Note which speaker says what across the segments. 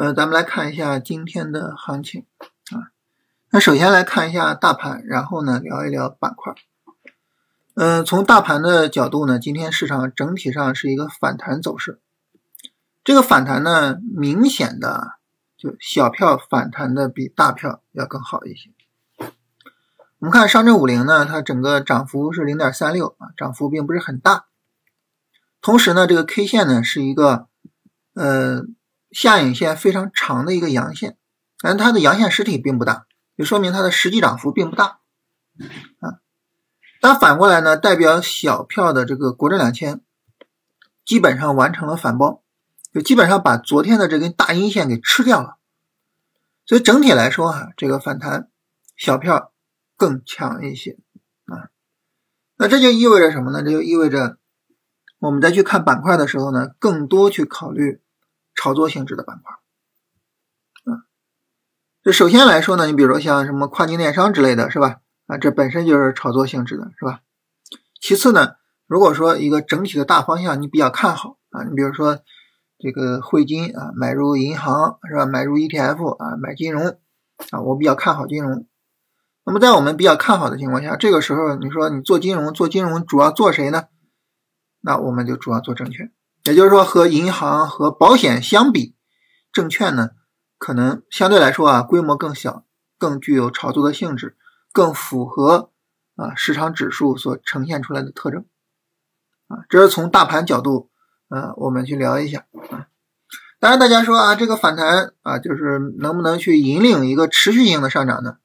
Speaker 1: 呃，咱们来看一下今天的行情啊。那首先来看一下大盘，然后呢聊一聊板块。嗯，从大盘的角度呢，今天市场整体上是一个反弹走势。这个反弹呢，明显的就小票反弹的比大票要更好一些。我们看上证五零呢，它整个涨幅是零点三六啊，涨幅并不是很大。同时呢，这个 K 线呢是一个呃下影线非常长的一个阳线，但它的阳线实体并不大，就说明它的实际涨幅并不大啊。但反过来呢，代表小票的这个国证两千，基本上完成了反包，就基本上把昨天的这根大阴线给吃掉了。所以整体来说哈，这个反弹小票更强一些啊。那这就意味着什么呢？这就意味着我们再去看板块的时候呢，更多去考虑炒作性质的板块啊。这首先来说呢，你比如说像什么跨境电商之类的是吧？啊，这本身就是炒作性质的，是吧？其次呢，如果说一个整体的大方向你比较看好啊，你比如说这个汇金啊，买入银行是吧？买入 ETF 啊，买金融啊，我比较看好金融。那么在我们比较看好的情况下，这个时候你说你做金融，做金融主要做谁呢？那我们就主要做证券，也就是说和银行和保险相比，证券呢可能相对来说啊规模更小，更具有炒作的性质。更符合啊市场指数所呈现出来的特征啊，这是从大盘角度啊，我们去聊一下啊。当然，大家说啊，这个反弹啊，就是能不能去引领一个持续性的上涨呢？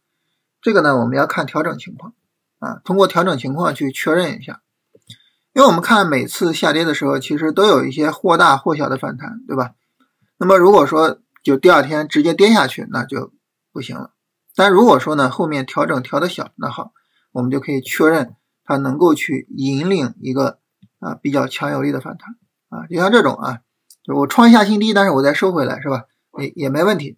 Speaker 1: 这个呢，我们要看调整情况啊，通过调整情况去确认一下。因为我们看每次下跌的时候，其实都有一些或大或小的反弹，对吧？那么如果说就第二天直接跌下去，那就不行了。但如果说呢，后面调整调的小，那好，我们就可以确认它能够去引领一个啊比较强有力的反弹啊，就像这种啊，就我创一下新低，但是我再收回来，是吧？也也没问题，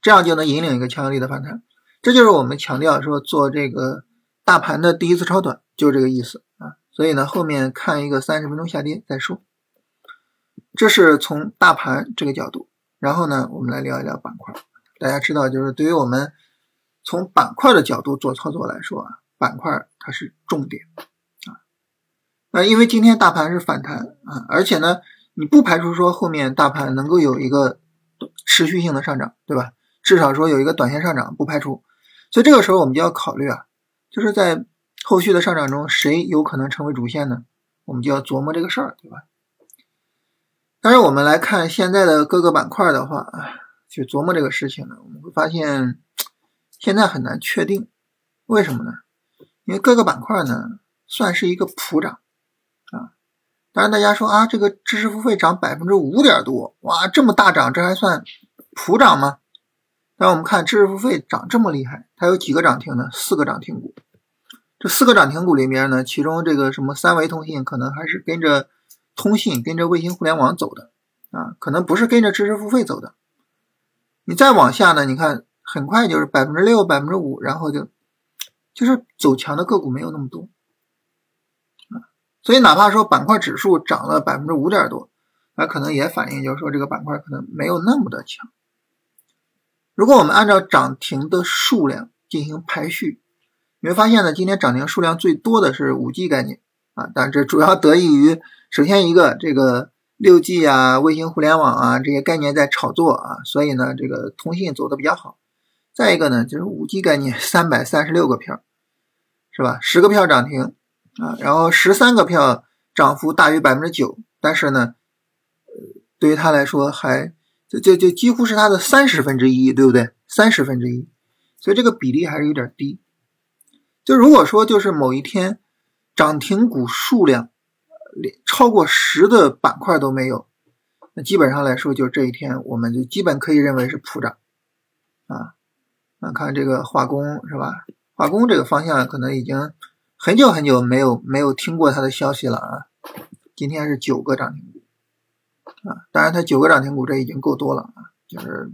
Speaker 1: 这样就能引领一个强有力的反弹。这就是我们强调说做这个大盘的第一次超短，就是这个意思啊。所以呢，后面看一个三十分钟下跌再说。这是从大盘这个角度，然后呢，我们来聊一聊板块。大家知道，就是对于我们从板块的角度做操作来说啊，板块它是重点啊。那因为今天大盘是反弹啊，而且呢，你不排除说后面大盘能够有一个持续性的上涨，对吧？至少说有一个短线上涨不排除。所以这个时候我们就要考虑啊，就是在后续的上涨中，谁有可能成为主线呢？我们就要琢磨这个事儿，对吧？但是我们来看现在的各个板块的话。去琢磨这个事情呢，我们会发现现在很难确定，为什么呢？因为各个板块呢算是一个普涨啊。当然大家说啊，这个知识付费涨百分之五点多，哇，这么大涨，这还算普涨吗？但我们看知识付费涨这么厉害，它有几个涨停呢？四个涨停股。四个涨停股里面呢，其中这个什么三维通信可能还是跟着通信、跟着卫星互联网走的啊，可能不是跟着知识付费走的。你再往下呢？你看，很快就是百分之六、百分之五，然后就就是走强的个股没有那么多啊。所以哪怕说板块指数涨了百分之五点多，那可能也反映就是说这个板块可能没有那么的强。如果我们按照涨停的数量进行排序，你会发现呢，今天涨停数量最多的是五 G 概念啊，但这主要得益于首先一个这个。六 G 啊，卫星互联网啊，这些概念在炒作啊，所以呢，这个通信走的比较好。再一个呢，就是五 G 概念，三百三十六个票，是吧？十个票涨停啊，然后十三个票涨幅大于百分之九，但是呢，呃，对于他来说还就就就几乎是它的三十分之一，对不对？三十分之一，所以这个比例还是有点低。就如果说就是某一天涨停股数量。连超过十的板块都没有，那基本上来说，就这一天，我们就基本可以认为是普涨啊。那看这个化工是吧？化工这个方向可能已经很久很久没有没有听过它的消息了啊。今天是九个涨停股啊，当然它九个涨停股这已经够多了啊，就是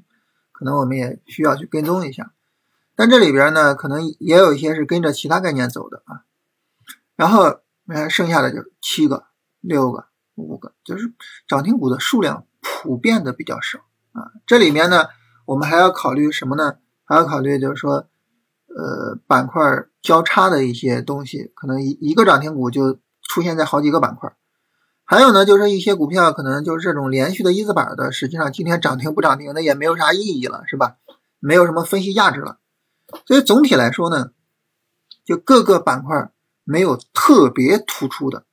Speaker 1: 可能我们也需要去跟踪一下。但这里边呢，可能也有一些是跟着其他概念走的啊。然后你看剩下的就七个。六个、五个，就是涨停股的数量普遍的比较少啊。这里面呢，我们还要考虑什么呢？还要考虑就是说，呃，板块交叉的一些东西，可能一一个涨停股就出现在好几个板块。还有呢，就是一些股票可能就是这种连续的一字板的，实际上今天涨停不涨停，那也没有啥意义了，是吧？没有什么分析价值了。所以总体来说呢，就各个板块没有特别突出的，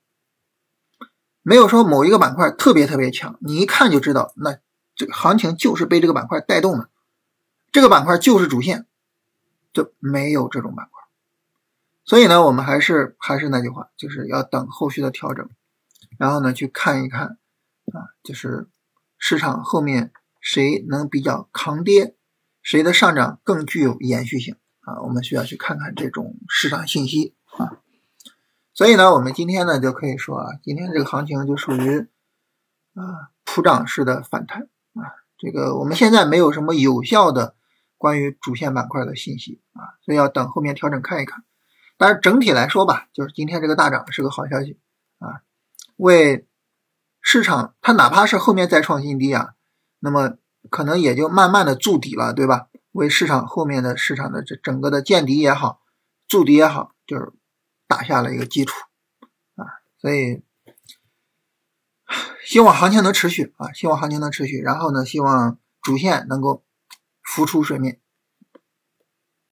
Speaker 1: 没有说某一个板块特别特别强，你一看就知道，那这个行情就是被这个板块带动的，这个板块就是主线，就没有这种板块。所以呢，我们还是还是那句话，就是要等后续的调整。然后呢，去看一看，啊，就是市场后面谁能比较抗跌，谁的上涨更具有延续性啊？我们需要去看看这种市场信息啊。所以呢，我们今天呢就可以说啊，今天这个行情就属于啊普涨式的反弹啊。这个我们现在没有什么有效的关于主线板块的信息啊，所以要等后面调整看一看。但是整体来说吧，就是今天这个大涨是个好消息啊。为市场，它哪怕是后面再创新低啊，那么可能也就慢慢的筑底了，对吧？为市场后面的市场的这整个的见底也好，筑底也好，就是打下了一个基础啊。所以希望行情能持续啊，希望行情能持续，然后呢，希望主线能够浮出水面。